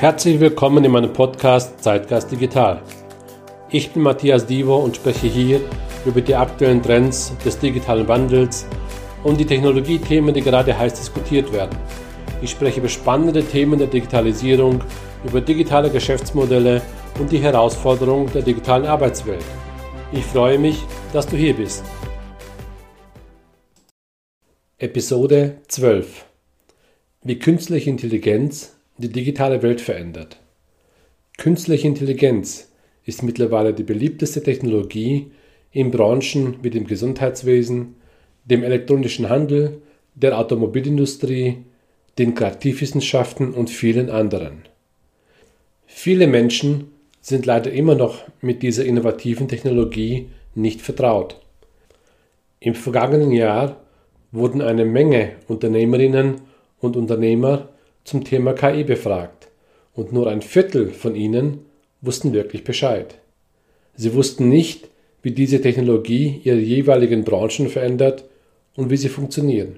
Herzlich willkommen in meinem Podcast Zeitgeist Digital. Ich bin Matthias Divo und spreche hier über die aktuellen Trends des digitalen Wandels und die Technologiethemen, die gerade heiß diskutiert werden. Ich spreche über spannende Themen der Digitalisierung, über digitale Geschäftsmodelle und die Herausforderungen der digitalen Arbeitswelt. Ich freue mich, dass du hier bist. Episode 12 Wie künstliche Intelligenz die digitale Welt verändert. Künstliche Intelligenz ist mittlerweile die beliebteste Technologie in Branchen wie dem Gesundheitswesen, dem elektronischen Handel, der Automobilindustrie, den Kreativwissenschaften und vielen anderen. Viele Menschen sind leider immer noch mit dieser innovativen Technologie nicht vertraut. Im vergangenen Jahr wurden eine Menge Unternehmerinnen und Unternehmer zum Thema KI befragt und nur ein Viertel von ihnen wussten wirklich Bescheid. Sie wussten nicht, wie diese Technologie ihre jeweiligen Branchen verändert und wie sie funktionieren.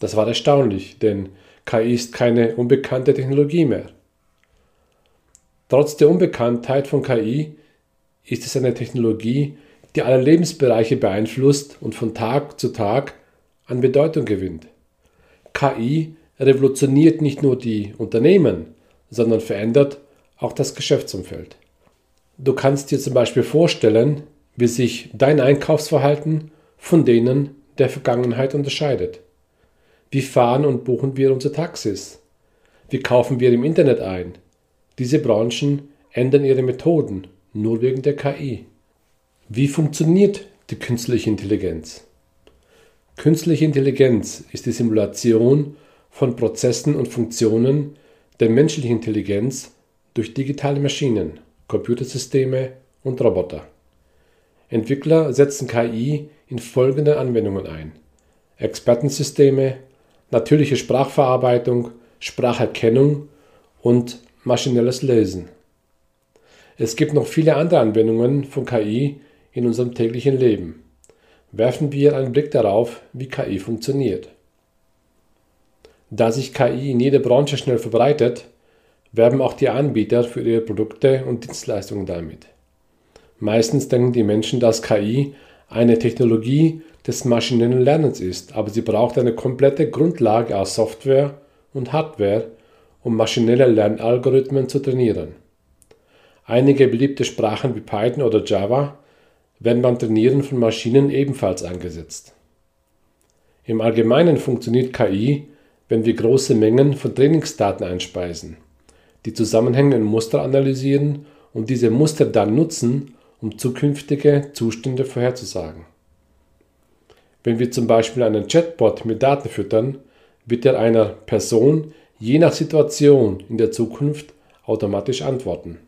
Das war erstaunlich, denn KI ist keine unbekannte Technologie mehr. Trotz der Unbekanntheit von KI ist es eine Technologie, die alle Lebensbereiche beeinflusst und von Tag zu Tag an Bedeutung gewinnt. KI revolutioniert nicht nur die Unternehmen, sondern verändert auch das Geschäftsumfeld. Du kannst dir zum Beispiel vorstellen, wie sich dein Einkaufsverhalten von denen der Vergangenheit unterscheidet. Wie fahren und buchen wir unsere Taxis? Wie kaufen wir im Internet ein? Diese Branchen ändern ihre Methoden nur wegen der KI. Wie funktioniert die künstliche Intelligenz? Künstliche Intelligenz ist die Simulation von Prozessen und Funktionen der menschlichen Intelligenz durch digitale Maschinen, Computersysteme und Roboter. Entwickler setzen KI in folgende Anwendungen ein. Expertensysteme, natürliche Sprachverarbeitung, Spracherkennung und maschinelles Lesen. Es gibt noch viele andere Anwendungen von KI in unserem täglichen Leben. Werfen wir einen Blick darauf, wie KI funktioniert. Da sich KI in jeder Branche schnell verbreitet, werben auch die Anbieter für ihre Produkte und Dienstleistungen damit. Meistens denken die Menschen, dass KI eine Technologie des maschinellen Lernens ist, aber sie braucht eine komplette Grundlage aus Software und Hardware, um maschinelle Lernalgorithmen zu trainieren. Einige beliebte Sprachen wie Python oder Java werden beim Trainieren von Maschinen ebenfalls eingesetzt. Im Allgemeinen funktioniert KI wenn wir große Mengen von Trainingsdaten einspeisen, die Zusammenhänge und Muster analysieren und diese Muster dann nutzen, um zukünftige Zustände vorherzusagen. Wenn wir zum Beispiel einen Chatbot mit Daten füttern, wird er einer Person je nach Situation in der Zukunft automatisch antworten.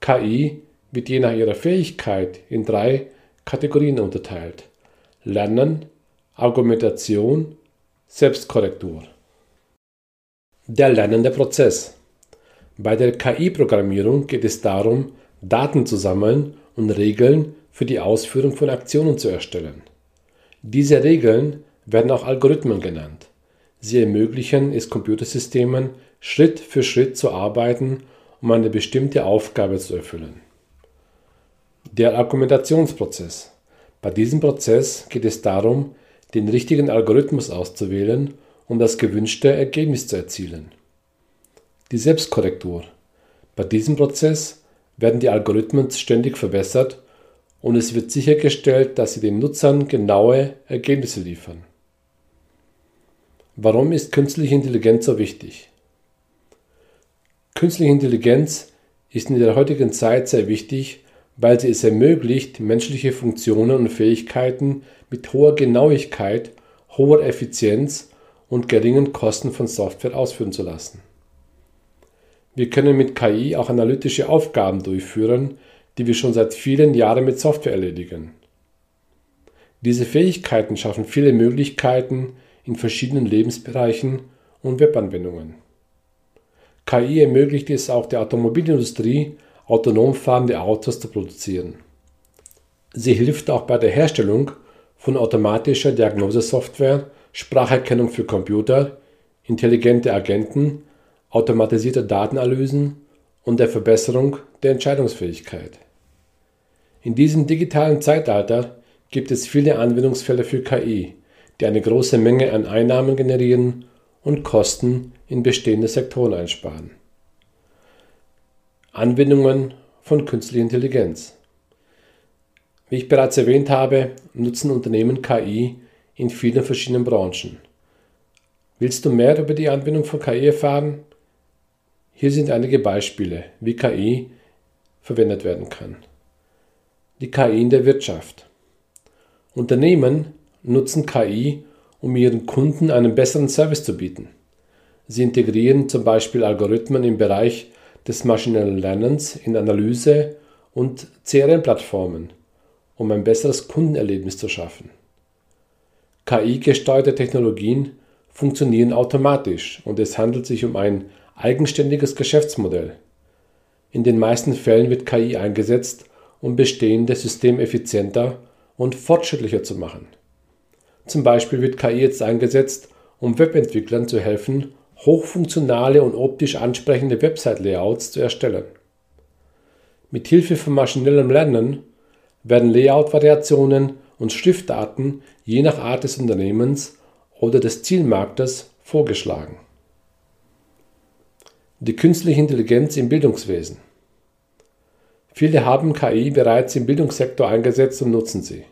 KI wird je nach ihrer Fähigkeit in drei Kategorien unterteilt. Lernen, Argumentation Selbstkorrektur. Der lernende Prozess. Bei der KI-Programmierung geht es darum, Daten zu sammeln und Regeln für die Ausführung von Aktionen zu erstellen. Diese Regeln werden auch Algorithmen genannt. Sie ermöglichen es Computersystemen, Schritt für Schritt zu arbeiten, um eine bestimmte Aufgabe zu erfüllen. Der Argumentationsprozess. Bei diesem Prozess geht es darum, den richtigen Algorithmus auszuwählen, um das gewünschte Ergebnis zu erzielen. Die Selbstkorrektur. Bei diesem Prozess werden die Algorithmen ständig verbessert und es wird sichergestellt, dass sie den Nutzern genaue Ergebnisse liefern. Warum ist künstliche Intelligenz so wichtig? Künstliche Intelligenz ist in der heutigen Zeit sehr wichtig, weil sie es ermöglicht, menschliche Funktionen und Fähigkeiten mit hoher Genauigkeit, hoher Effizienz und geringen Kosten von Software ausführen zu lassen. Wir können mit KI auch analytische Aufgaben durchführen, die wir schon seit vielen Jahren mit Software erledigen. Diese Fähigkeiten schaffen viele Möglichkeiten in verschiedenen Lebensbereichen und Webanwendungen. KI ermöglicht es auch der Automobilindustrie, autonom fahrende Autos zu produzieren. Sie hilft auch bei der Herstellung von automatischer Diagnosesoftware, Spracherkennung für Computer, intelligente Agenten, automatisierter Datenanalysen und der Verbesserung der Entscheidungsfähigkeit. In diesem digitalen Zeitalter gibt es viele Anwendungsfälle für KI, die eine große Menge an Einnahmen generieren und Kosten in bestehende Sektoren einsparen. Anwendungen von künstlicher Intelligenz. Wie ich bereits erwähnt habe, nutzen Unternehmen KI in vielen verschiedenen Branchen. Willst du mehr über die Anwendung von KI erfahren? Hier sind einige Beispiele, wie KI verwendet werden kann. Die KI in der Wirtschaft. Unternehmen nutzen KI, um ihren Kunden einen besseren Service zu bieten. Sie integrieren zum Beispiel Algorithmen im Bereich des maschinellen Lernens in Analyse und CRM-Plattformen, um ein besseres Kundenerlebnis zu schaffen. KI-gesteuerte Technologien funktionieren automatisch und es handelt sich um ein eigenständiges Geschäftsmodell. In den meisten Fällen wird KI eingesetzt, um bestehende Systeme effizienter und fortschrittlicher zu machen. Zum Beispiel wird KI jetzt eingesetzt, um Webentwicklern zu helfen, hochfunktionale und optisch ansprechende Website-Layouts zu erstellen. Mit Hilfe von maschinellem Lernen werden Layout-Variationen und Schriftarten je nach Art des Unternehmens oder des Zielmarktes vorgeschlagen. Die künstliche Intelligenz im Bildungswesen. Viele haben KI bereits im Bildungssektor eingesetzt und nutzen sie.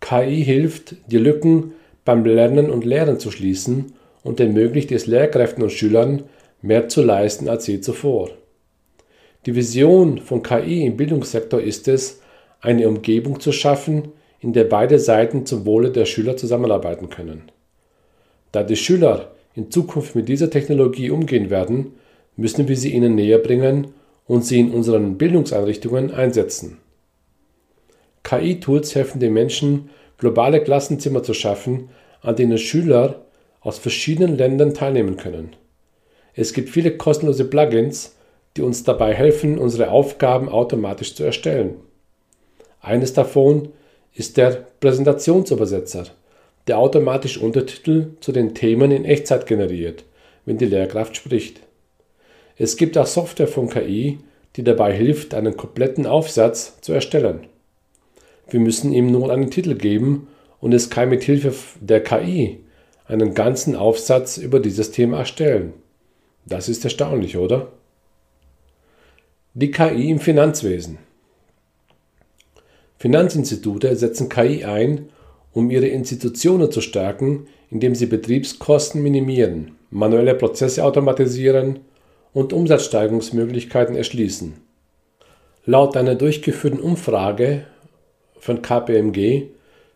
KI hilft, die Lücken beim Lernen und Lehren zu schließen und ermöglicht es Lehrkräften und Schülern, mehr zu leisten als je zuvor. Die Vision von KI im Bildungssektor ist es, eine Umgebung zu schaffen, in der beide Seiten zum Wohle der Schüler zusammenarbeiten können. Da die Schüler in Zukunft mit dieser Technologie umgehen werden, müssen wir sie ihnen näher bringen und sie in unseren Bildungseinrichtungen einsetzen. KI-Tools helfen den Menschen, globale Klassenzimmer zu schaffen, an denen Schüler aus verschiedenen Ländern teilnehmen können. Es gibt viele kostenlose Plugins, die uns dabei helfen, unsere Aufgaben automatisch zu erstellen. Eines davon ist der Präsentationsübersetzer, der automatisch Untertitel zu den Themen in Echtzeit generiert, wenn die Lehrkraft spricht. Es gibt auch Software von KI, die dabei hilft, einen kompletten Aufsatz zu erstellen. Wir müssen ihm nur einen Titel geben und es kann mit Hilfe der KI einen ganzen Aufsatz über dieses Thema erstellen. Das ist erstaunlich, oder? Die KI im Finanzwesen. Finanzinstitute setzen KI ein, um ihre Institutionen zu stärken, indem sie Betriebskosten minimieren, manuelle Prozesse automatisieren und Umsatzsteigerungsmöglichkeiten erschließen. Laut einer durchgeführten Umfrage von KPMG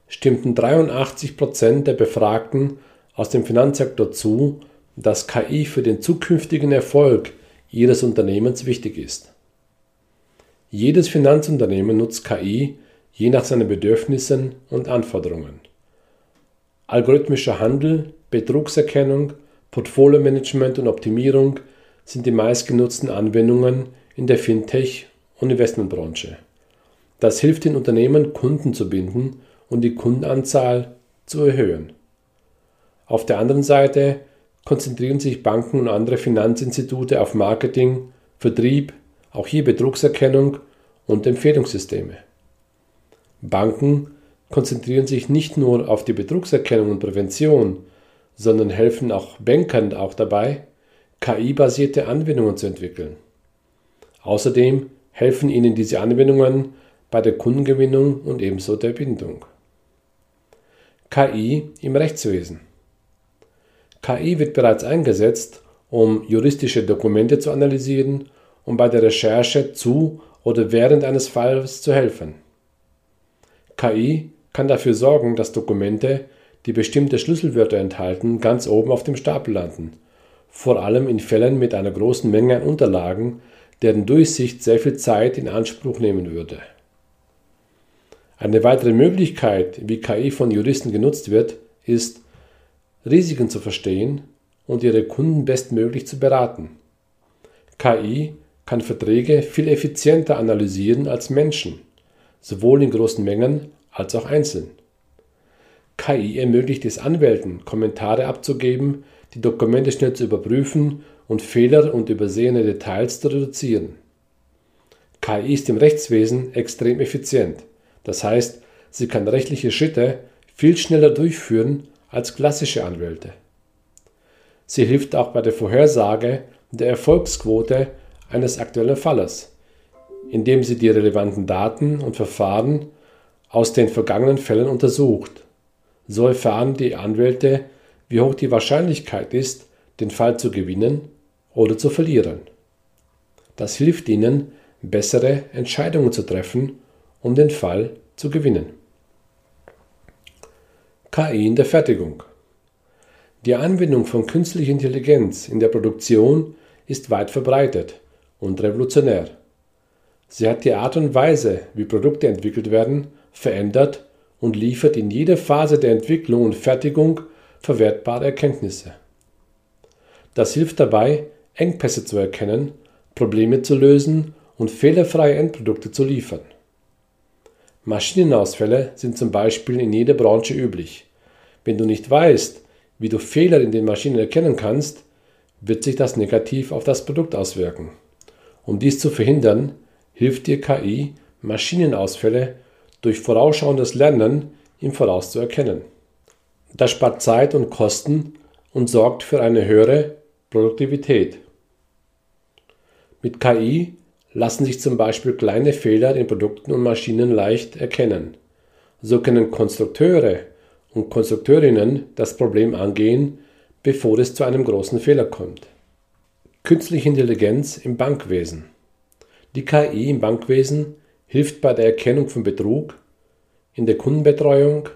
stimmten 83 Prozent der Befragten aus dem Finanzsektor zu, dass KI für den zukünftigen Erfolg ihres Unternehmens wichtig ist. Jedes Finanzunternehmen nutzt KI je nach seinen Bedürfnissen und Anforderungen. Algorithmischer Handel, Betrugserkennung, Portfolio-Management und Optimierung sind die meistgenutzten Anwendungen in der Fintech- und Investmentbranche. Das hilft den Unternehmen, Kunden zu binden und die Kundenanzahl zu erhöhen. Auf der anderen Seite konzentrieren sich Banken und andere Finanzinstitute auf Marketing, Vertrieb, auch hier Betrugserkennung und Empfehlungssysteme. Banken konzentrieren sich nicht nur auf die Betrugserkennung und Prävention, sondern helfen auch Bankern auch dabei, KI-basierte Anwendungen zu entwickeln. Außerdem helfen Ihnen diese Anwendungen bei der Kundengewinnung und ebenso der Bindung. KI im Rechtswesen. KI wird bereits eingesetzt, um juristische Dokumente zu analysieren und bei der Recherche zu oder während eines Falls zu helfen. KI kann dafür sorgen, dass Dokumente, die bestimmte Schlüsselwörter enthalten, ganz oben auf dem Stapel landen vor allem in Fällen mit einer großen Menge an Unterlagen, deren Durchsicht sehr viel Zeit in Anspruch nehmen würde. Eine weitere Möglichkeit, wie KI von Juristen genutzt wird, ist, Risiken zu verstehen und ihre Kunden bestmöglich zu beraten. KI kann Verträge viel effizienter analysieren als Menschen, sowohl in großen Mengen als auch einzeln. KI ermöglicht es Anwälten, Kommentare abzugeben, die Dokumente schnell zu überprüfen und Fehler und übersehene Details zu reduzieren. KI ist im Rechtswesen extrem effizient. Das heißt, sie kann rechtliche Schritte viel schneller durchführen als klassische Anwälte. Sie hilft auch bei der Vorhersage der Erfolgsquote eines aktuellen Falles, indem sie die relevanten Daten und Verfahren aus den vergangenen Fällen untersucht. So erfahren die Anwälte, wie hoch die Wahrscheinlichkeit ist, den Fall zu gewinnen oder zu verlieren. Das hilft ihnen, bessere Entscheidungen zu treffen, um den Fall zu gewinnen. KI in der Fertigung. Die Anwendung von künstlicher Intelligenz in der Produktion ist weit verbreitet und revolutionär. Sie hat die Art und Weise, wie Produkte entwickelt werden, verändert und liefert in jeder Phase der Entwicklung und Fertigung verwertbare Erkenntnisse. Das hilft dabei, Engpässe zu erkennen, Probleme zu lösen und fehlerfreie Endprodukte zu liefern. Maschinenausfälle sind zum Beispiel in jeder Branche üblich. Wenn du nicht weißt, wie du Fehler in den Maschinen erkennen kannst, wird sich das negativ auf das Produkt auswirken. Um dies zu verhindern, hilft dir KI, Maschinenausfälle durch vorausschauendes Lernen im Voraus zu erkennen. Das spart Zeit und Kosten und sorgt für eine höhere Produktivität. Mit KI lassen sich zum Beispiel kleine Fehler in Produkten und Maschinen leicht erkennen. So können Konstrukteure und Konstrukteurinnen das Problem angehen, bevor es zu einem großen Fehler kommt. Künstliche Intelligenz im Bankwesen. Die KI im Bankwesen hilft bei der Erkennung von Betrug, in der Kundenbetreuung,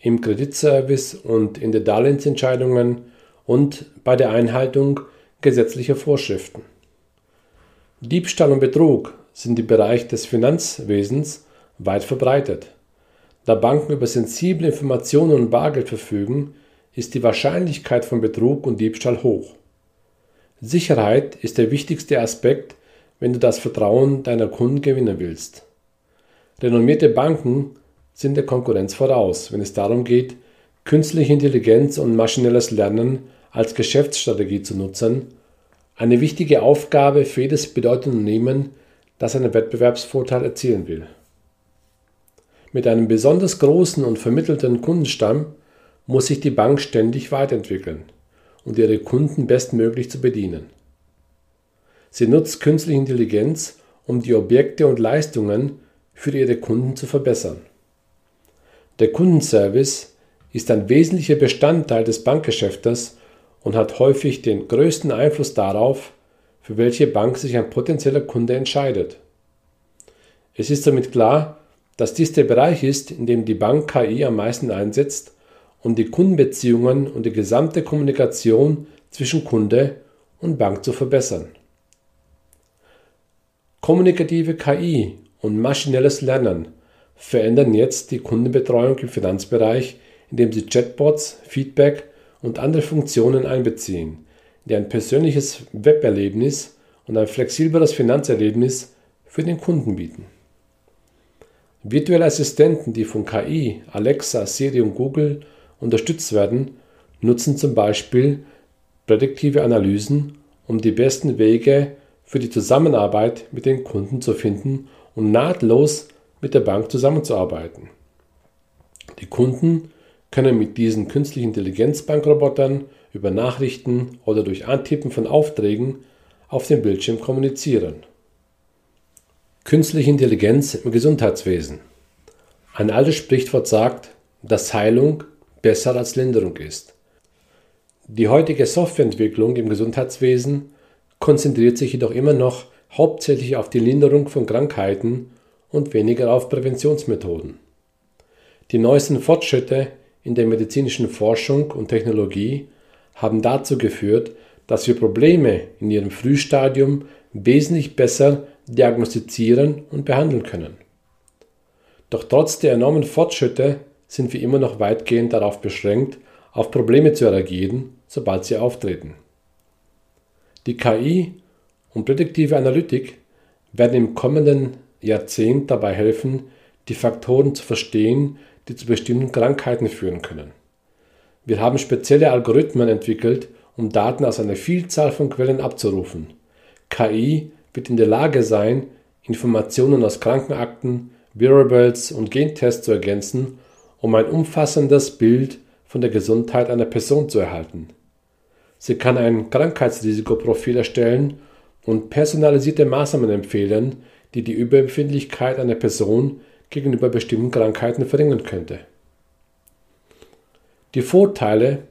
im Kreditservice und in den Darlehensentscheidungen und bei der Einhaltung gesetzlicher Vorschriften. Diebstahl und Betrug sind im Bereich des Finanzwesens weit verbreitet. Da Banken über sensible Informationen und Bargeld verfügen, ist die Wahrscheinlichkeit von Betrug und Diebstahl hoch. Sicherheit ist der wichtigste Aspekt, wenn du das Vertrauen deiner Kunden gewinnen willst. Renommierte Banken sind der Konkurrenz voraus, wenn es darum geht, künstliche Intelligenz und maschinelles Lernen als Geschäftsstrategie zu nutzen eine wichtige Aufgabe für jedes bedeutende Unternehmen, das einen Wettbewerbsvorteil erzielen will. Mit einem besonders großen und vermittelten Kundenstamm muss sich die Bank ständig weiterentwickeln und ihre Kunden bestmöglich zu bedienen. Sie nutzt künstliche Intelligenz, um die Objekte und Leistungen für ihre Kunden zu verbessern. Der Kundenservice ist ein wesentlicher Bestandteil des Bankgeschäftes und hat häufig den größten Einfluss darauf, für welche Bank sich ein potenzieller Kunde entscheidet. Es ist somit klar, dass dies der Bereich ist, in dem die Bank KI am meisten einsetzt, um die Kundenbeziehungen und die gesamte Kommunikation zwischen Kunde und Bank zu verbessern. Kommunikative KI und maschinelles Lernen verändern jetzt die Kundenbetreuung im Finanzbereich, indem sie Chatbots, Feedback und andere Funktionen einbeziehen, die ein persönliches Weberlebnis und ein flexibleres Finanzerlebnis für den Kunden bieten. Virtuelle Assistenten, die von KI, Alexa, Siri und Google unterstützt werden, nutzen zum Beispiel prädiktive Analysen, um die besten Wege für die Zusammenarbeit mit den Kunden zu finden und nahtlos mit der Bank zusammenzuarbeiten. Die Kunden können mit diesen künstlichen Intelligenzbankrobotern über Nachrichten oder durch Antippen von Aufträgen auf dem Bildschirm kommunizieren. Künstliche Intelligenz im Gesundheitswesen. Ein altes Sprichwort sagt, dass Heilung besser als Linderung ist. Die heutige Softwareentwicklung im Gesundheitswesen konzentriert sich jedoch immer noch hauptsächlich auf die Linderung von Krankheiten und weniger auf Präventionsmethoden. Die neuesten Fortschritte in der medizinischen Forschung und Technologie haben dazu geführt, dass wir Probleme in ihrem Frühstadium wesentlich besser diagnostizieren und behandeln können. Doch trotz der enormen Fortschritte sind wir immer noch weitgehend darauf beschränkt, auf Probleme zu reagieren, sobald sie auftreten. Die KI und prädiktive Analytik werden im kommenden Jahrzehnt dabei helfen, die Faktoren zu verstehen, die zu bestimmten Krankheiten führen können. Wir haben spezielle Algorithmen entwickelt, um Daten aus einer Vielzahl von Quellen abzurufen. KI wird in der Lage sein, Informationen aus Krankenakten, Wearables und Gentests zu ergänzen, um ein umfassendes Bild von der Gesundheit einer Person zu erhalten. Sie kann ein Krankheitsrisikoprofil erstellen und personalisierte Maßnahmen empfehlen, die die Überempfindlichkeit einer Person gegenüber bestimmten Krankheiten verringern könnte. Die Vorteile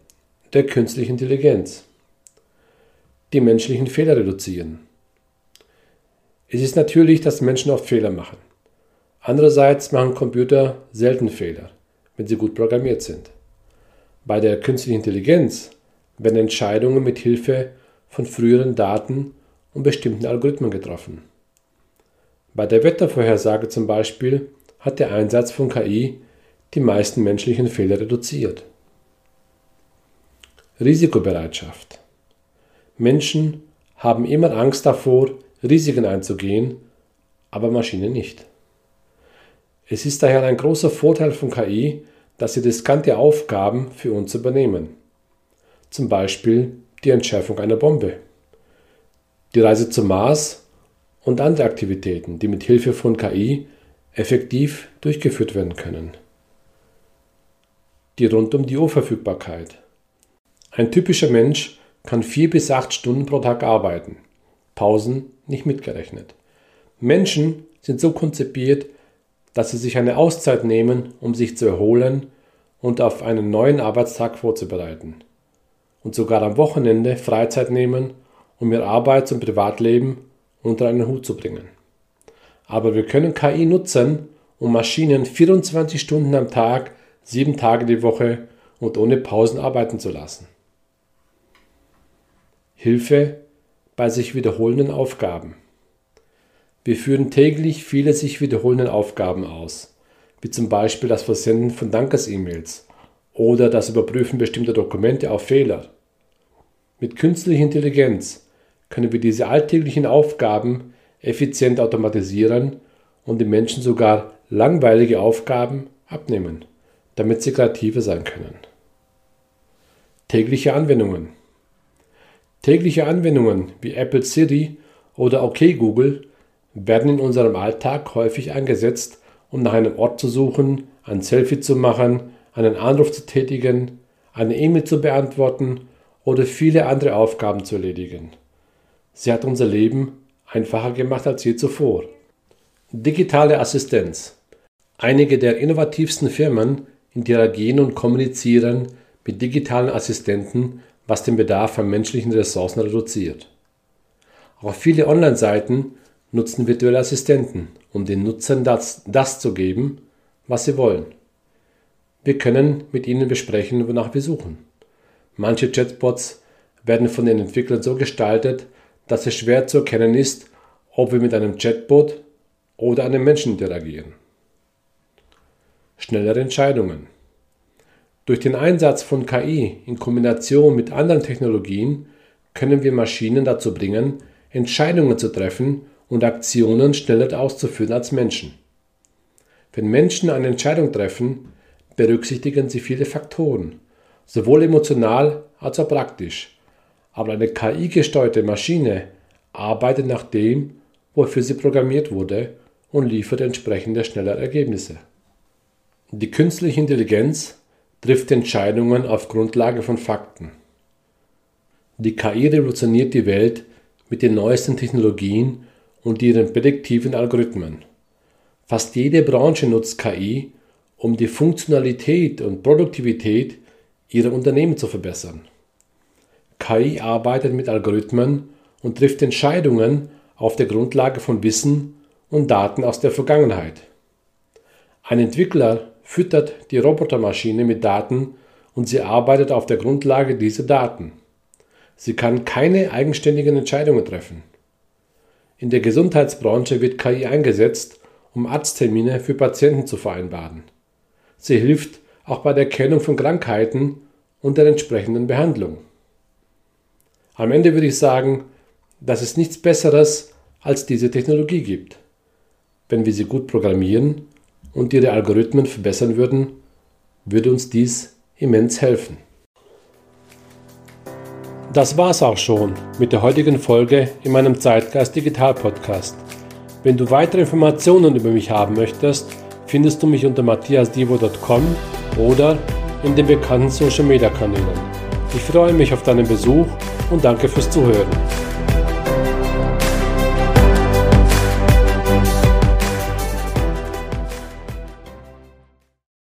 der künstlichen Intelligenz. Die menschlichen Fehler reduzieren. Es ist natürlich, dass Menschen oft Fehler machen. Andererseits machen Computer selten Fehler, wenn sie gut programmiert sind. Bei der künstlichen Intelligenz werden Entscheidungen mit Hilfe von früheren Daten und bestimmten Algorithmen getroffen. Bei der Wettervorhersage zum Beispiel hat der Einsatz von KI die meisten menschlichen Fehler reduziert. Risikobereitschaft. Menschen haben immer Angst davor, Risiken einzugehen, aber Maschinen nicht. Es ist daher ein großer Vorteil von KI, dass sie riskante Aufgaben für uns übernehmen. Zum Beispiel die Entschärfung einer Bombe, die Reise zum Mars und andere Aktivitäten, die mit Hilfe von KI effektiv durchgeführt werden können. Die rund um die Uhr Verfügbarkeit. Ein typischer Mensch kann vier bis acht Stunden pro Tag arbeiten, Pausen nicht mitgerechnet. Menschen sind so konzipiert, dass sie sich eine Auszeit nehmen, um sich zu erholen und auf einen neuen Arbeitstag vorzubereiten. Und sogar am Wochenende Freizeit nehmen, um ihr Arbeits- und Privatleben unter einen Hut zu bringen. Aber wir können KI nutzen, um Maschinen 24 Stunden am Tag, sieben Tage die Woche und ohne Pausen arbeiten zu lassen. Hilfe bei sich wiederholenden Aufgaben. Wir führen täglich viele sich wiederholende Aufgaben aus, wie zum Beispiel das Versenden von Dankes-E-Mails oder das Überprüfen bestimmter Dokumente auf Fehler. Mit künstlicher Intelligenz können wir diese alltäglichen Aufgaben effizient automatisieren und den Menschen sogar langweilige Aufgaben abnehmen, damit sie kreativer sein können. Tägliche Anwendungen. Tägliche Anwendungen wie Apple Siri oder OK Google werden in unserem Alltag häufig eingesetzt, um nach einem Ort zu suchen, ein Selfie zu machen, einen Anruf zu tätigen, eine E-Mail zu beantworten oder viele andere Aufgaben zu erledigen. Sie hat unser Leben einfacher gemacht als je zuvor. Digitale Assistenz. Einige der innovativsten Firmen interagieren und kommunizieren mit digitalen Assistenten, was den Bedarf an menschlichen Ressourcen reduziert. Auch viele Online-Seiten nutzen virtuelle Assistenten, um den Nutzern das, das zu geben, was sie wollen. Wir können mit ihnen besprechen, wonach wir suchen. Manche Chatbots werden von den Entwicklern so gestaltet, dass es schwer zu erkennen ist, ob wir mit einem Chatbot oder einem Menschen interagieren. Schnellere Entscheidungen. Durch den Einsatz von KI in Kombination mit anderen Technologien können wir Maschinen dazu bringen, Entscheidungen zu treffen und Aktionen schneller auszuführen als Menschen. Wenn Menschen eine Entscheidung treffen, berücksichtigen sie viele Faktoren, sowohl emotional als auch praktisch. Aber eine KI-gesteuerte Maschine arbeitet nach dem, wofür sie programmiert wurde und liefert entsprechende schnelle Ergebnisse. Die künstliche Intelligenz trifft Entscheidungen auf Grundlage von Fakten. Die KI revolutioniert die Welt mit den neuesten Technologien und ihren prädiktiven Algorithmen. Fast jede Branche nutzt KI, um die Funktionalität und Produktivität ihrer Unternehmen zu verbessern. KI arbeitet mit Algorithmen und trifft Entscheidungen auf der Grundlage von Wissen und Daten aus der Vergangenheit. Ein Entwickler füttert die Robotermaschine mit Daten und sie arbeitet auf der Grundlage dieser Daten. Sie kann keine eigenständigen Entscheidungen treffen. In der Gesundheitsbranche wird KI eingesetzt, um Arzttermine für Patienten zu vereinbaren. Sie hilft auch bei der Erkennung von Krankheiten und der entsprechenden Behandlung. Am Ende würde ich sagen, dass es nichts Besseres als diese Technologie gibt. Wenn wir sie gut programmieren und ihre Algorithmen verbessern würden, würde uns dies immens helfen. das war's auch schon mit der heutigen Folge in meinem Zeitgeist Digital Podcast. Wenn du weitere Informationen über mich haben möchtest, findest du mich unter matthiasdivo.com oder in den bekannten Social Media Kanälen. Ich freue mich auf deinen Besuch und danke fürs Zuhören.